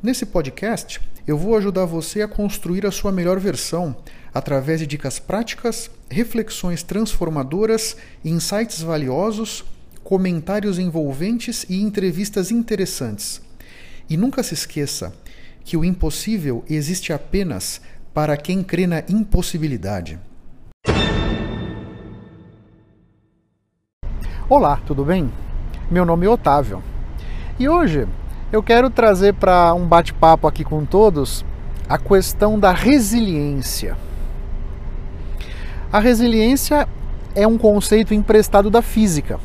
Nesse podcast, eu vou ajudar você a construir a sua melhor versão através de dicas práticas, reflexões transformadoras, insights valiosos, comentários envolventes e entrevistas interessantes. E nunca se esqueça que o impossível existe apenas para quem crê na impossibilidade. Olá, tudo bem? Meu nome é Otávio e hoje eu quero trazer para um bate-papo aqui com todos a questão da resiliência. A resiliência é um conceito emprestado da física.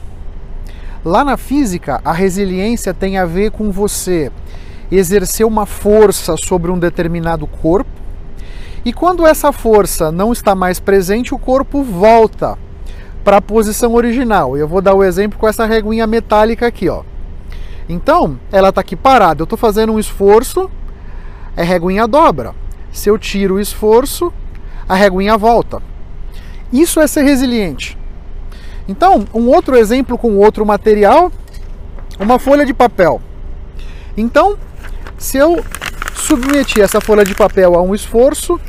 Lá na física, a resiliência tem a ver com você exercer uma força sobre um determinado corpo, e quando essa força não está mais presente, o corpo volta para a posição original. Eu vou dar o exemplo com essa reguinha metálica aqui, ó. Então, ela está aqui parada. Eu estou fazendo um esforço, a reguinha dobra. Se eu tiro o esforço, a reguinha volta. Isso é ser resiliente. Então, um outro exemplo com outro material, uma folha de papel. Então, se eu submeter essa folha de papel a um esforço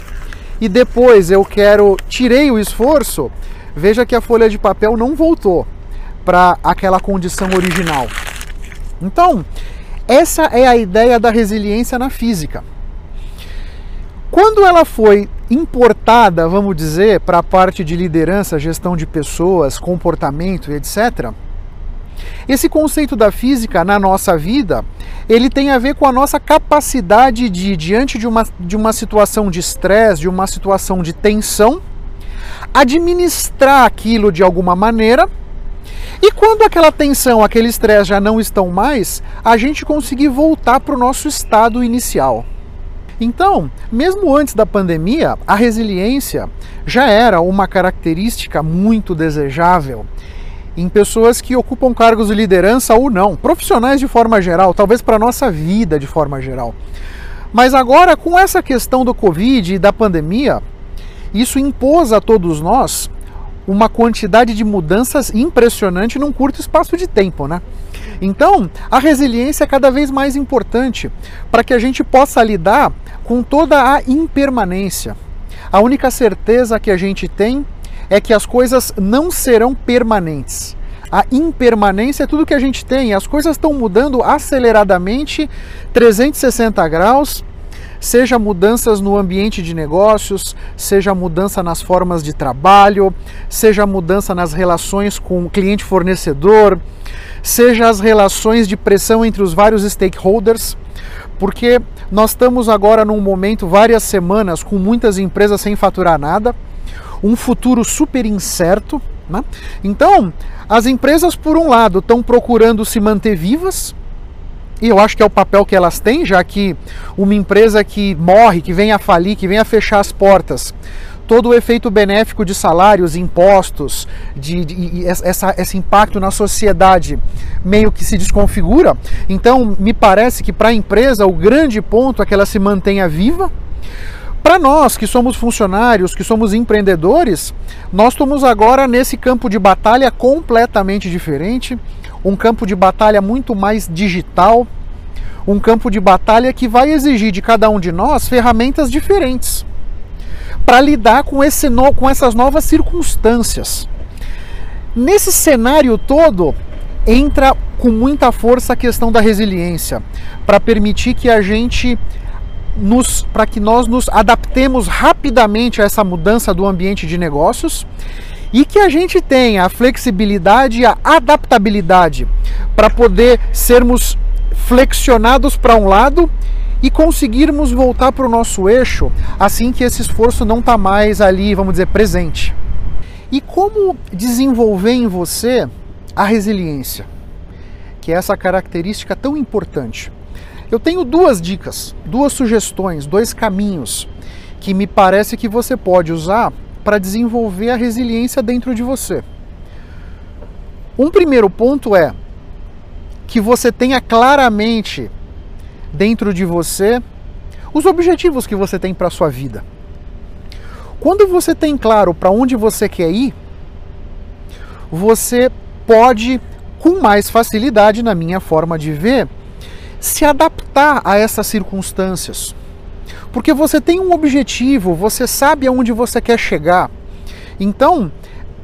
e depois eu quero tirei o esforço, veja que a folha de papel não voltou para aquela condição original. Então, essa é a ideia da resiliência na física. Quando ela foi importada, vamos dizer, para a parte de liderança, gestão de pessoas, comportamento etc., esse conceito da física na nossa vida, ele tem a ver com a nossa capacidade de, diante de uma, de uma situação de estresse, de uma situação de tensão, administrar aquilo de alguma maneira e quando aquela tensão, aquele estresse já não estão mais, a gente conseguir voltar para o nosso estado inicial. Então, mesmo antes da pandemia, a resiliência já era uma característica muito desejável em pessoas que ocupam cargos de liderança ou não, profissionais de forma geral, talvez para a nossa vida de forma geral. Mas agora, com essa questão do Covid e da pandemia, isso impôs a todos nós uma quantidade de mudanças impressionante num curto espaço de tempo, né? Então, a resiliência é cada vez mais importante para que a gente possa lidar com toda a impermanência. A única certeza que a gente tem é que as coisas não serão permanentes. A impermanência é tudo que a gente tem, as coisas estão mudando aceleradamente, 360 graus, seja mudanças no ambiente de negócios, seja mudança nas formas de trabalho, seja mudança nas relações com o cliente fornecedor, seja as relações de pressão entre os vários stakeholders, porque nós estamos agora num momento, várias semanas, com muitas empresas sem faturar nada, um futuro super incerto. Né? Então, as empresas, por um lado, estão procurando se manter vivas, e eu acho que é o papel que elas têm, já que uma empresa que morre, que vem a falir, que vem a fechar as portas, todo o efeito benéfico de salários, impostos, de, de, de essa, esse impacto na sociedade meio que se desconfigura. Então, me parece que para a empresa o grande ponto é que ela se mantenha viva. Para nós que somos funcionários, que somos empreendedores, nós estamos agora nesse campo de batalha completamente diferente um campo de batalha muito mais digital, um campo de batalha que vai exigir de cada um de nós ferramentas diferentes para lidar com, esse com essas novas circunstâncias. Nesse cenário todo, entra com muita força a questão da resiliência, para permitir que a gente nos para que nós nos adaptemos rapidamente a essa mudança do ambiente de negócios e que a gente tenha a flexibilidade e a adaptabilidade para poder sermos flexionados para um lado e conseguirmos voltar para o nosso eixo assim que esse esforço não está mais ali, vamos dizer, presente. E como desenvolver em você a resiliência, que é essa característica tão importante? Eu tenho duas dicas, duas sugestões, dois caminhos que me parece que você pode usar para desenvolver a resiliência dentro de você. Um primeiro ponto é que você tenha claramente dentro de você os objetivos que você tem para sua vida. Quando você tem claro para onde você quer ir, você pode, com mais facilidade, na minha forma de ver, se adaptar a essas circunstâncias. Porque você tem um objetivo, você sabe aonde você quer chegar. Então,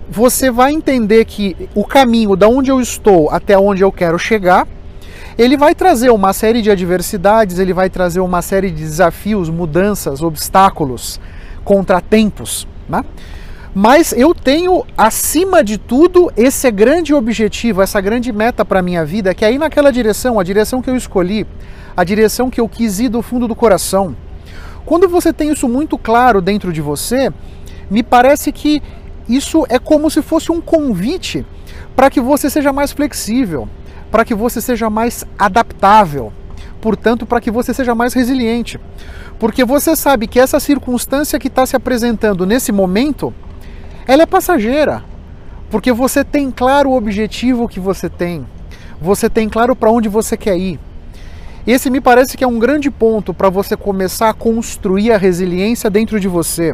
você vai entender que o caminho da onde eu estou até onde eu quero chegar ele vai trazer uma série de adversidades, ele vai trazer uma série de desafios, mudanças, obstáculos, contratempos, né? Mas eu tenho, acima de tudo, esse grande objetivo, essa grande meta para a minha vida, que é ir naquela direção, a direção que eu escolhi, a direção que eu quis ir do fundo do coração. Quando você tem isso muito claro dentro de você, me parece que isso é como se fosse um convite para que você seja mais flexível, para que você seja mais adaptável, portanto, para que você seja mais resiliente. Porque você sabe que essa circunstância que está se apresentando nesse momento, ela é passageira. Porque você tem claro o objetivo que você tem, você tem claro para onde você quer ir. Esse me parece que é um grande ponto para você começar a construir a resiliência dentro de você.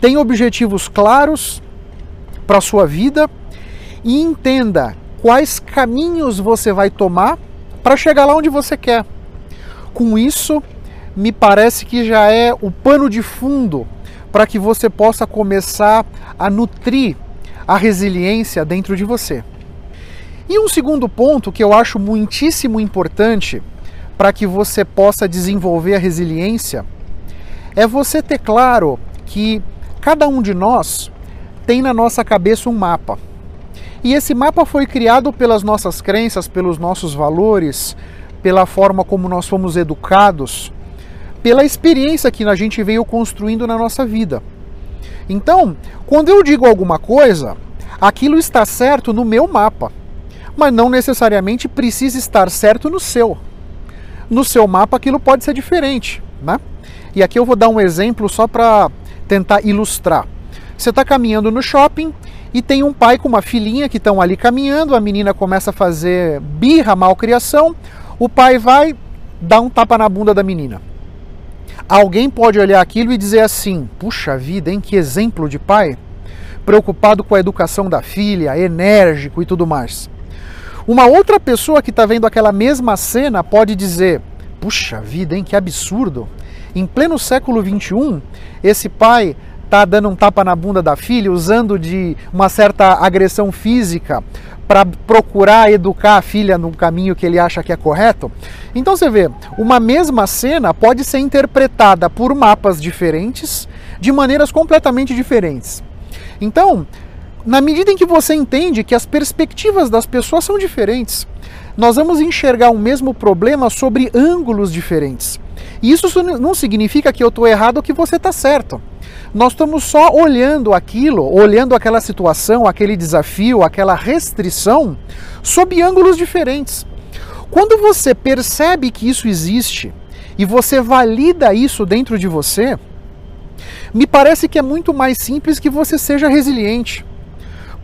Tem objetivos claros para a sua vida e entenda quais caminhos você vai tomar para chegar lá onde você quer. Com isso, me parece que já é o pano de fundo para que você possa começar a nutrir a resiliência dentro de você. E um segundo ponto que eu acho muitíssimo importante para que você possa desenvolver a resiliência é você ter claro que cada um de nós tem na nossa cabeça um mapa. E esse mapa foi criado pelas nossas crenças, pelos nossos valores, pela forma como nós fomos educados, pela experiência que a gente veio construindo na nossa vida. Então, quando eu digo alguma coisa, aquilo está certo no meu mapa, mas não necessariamente precisa estar certo no seu. No seu mapa aquilo pode ser diferente, né? E aqui eu vou dar um exemplo só para tentar ilustrar. Você está caminhando no shopping e tem um pai com uma filhinha que estão ali caminhando, a menina começa a fazer birra, malcriação, o pai vai dar um tapa na bunda da menina. Alguém pode olhar aquilo e dizer assim: puxa vida, hein, que exemplo de pai, preocupado com a educação da filha, enérgico e tudo mais. Uma outra pessoa que está vendo aquela mesma cena pode dizer: puxa vida, hein, que absurdo. Em pleno século XXI, esse pai está dando um tapa na bunda da filha, usando de uma certa agressão física para procurar educar a filha no caminho que ele acha que é correto. Então você vê, uma mesma cena pode ser interpretada por mapas diferentes, de maneiras completamente diferentes. Então, na medida em que você entende que as perspectivas das pessoas são diferentes, nós vamos enxergar o mesmo problema sobre ângulos diferentes. E isso não significa que eu estou errado ou que você está certo. Nós estamos só olhando aquilo, olhando aquela situação, aquele desafio, aquela restrição, sob ângulos diferentes. Quando você percebe que isso existe e você valida isso dentro de você, me parece que é muito mais simples que você seja resiliente.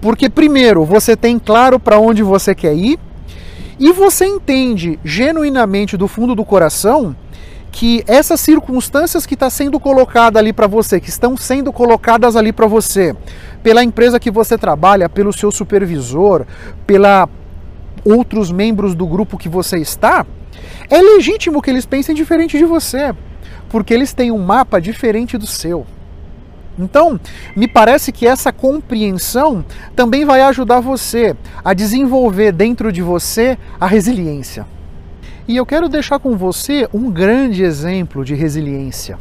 Porque, primeiro, você tem claro para onde você quer ir e você entende genuinamente do fundo do coração que essas circunstâncias que está sendo colocada ali para você, que estão sendo colocadas ali para você, pela empresa que você trabalha, pelo seu supervisor, pela outros membros do grupo que você está, é legítimo que eles pensem diferente de você, porque eles têm um mapa diferente do seu. Então, me parece que essa compreensão também vai ajudar você a desenvolver dentro de você a resiliência. E eu quero deixar com você um grande exemplo de resiliência,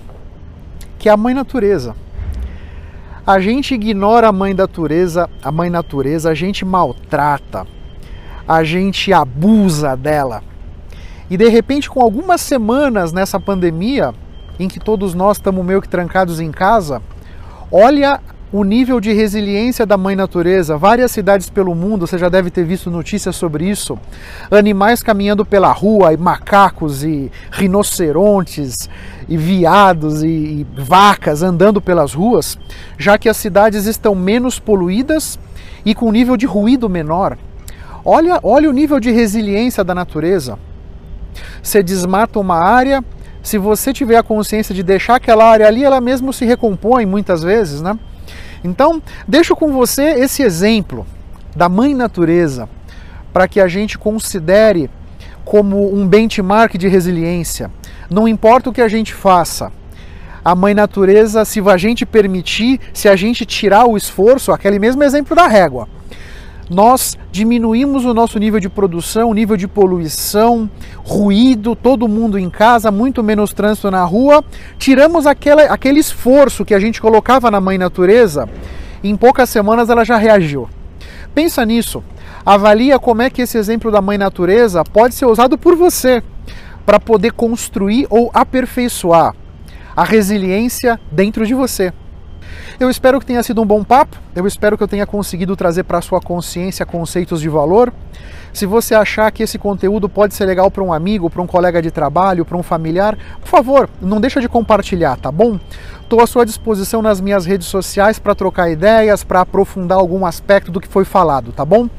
que é a mãe natureza. A gente ignora a mãe natureza, a mãe natureza, a gente maltrata, a gente abusa dela. E de repente, com algumas semanas nessa pandemia, em que todos nós estamos meio que trancados em casa, olha o nível de resiliência da mãe natureza. Várias cidades pelo mundo, você já deve ter visto notícias sobre isso. Animais caminhando pela rua, e macacos e rinocerontes e viados e, e vacas andando pelas ruas, já que as cidades estão menos poluídas e com nível de ruído menor. Olha, olha o nível de resiliência da natureza. Você desmata uma área, se você tiver a consciência de deixar aquela área ali, ela mesmo se recompõe muitas vezes, né? Então, deixo com você esse exemplo da mãe natureza para que a gente considere como um benchmark de resiliência. Não importa o que a gente faça, a mãe natureza, se a gente permitir, se a gente tirar o esforço, aquele mesmo exemplo da régua nós diminuímos o nosso nível de produção, nível de poluição, ruído, todo mundo em casa, muito menos trânsito na rua, tiramos aquela, aquele esforço que a gente colocava na mãe natureza, em poucas semanas ela já reagiu. Pensa nisso, avalia como é que esse exemplo da mãe natureza pode ser usado por você para poder construir ou aperfeiçoar a resiliência dentro de você. Eu espero que tenha sido um bom papo, eu espero que eu tenha conseguido trazer para sua consciência conceitos de valor. Se você achar que esse conteúdo pode ser legal para um amigo, para um colega de trabalho, para um familiar, por favor, não deixa de compartilhar, tá bom? Estou à sua disposição nas minhas redes sociais para trocar ideias, para aprofundar algum aspecto do que foi falado, tá bom?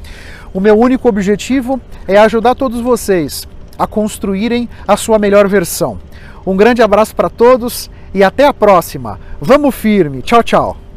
O meu único objetivo é ajudar todos vocês a construírem a sua melhor versão. Um grande abraço para todos e até a próxima. Vamos firme. Tchau, tchau.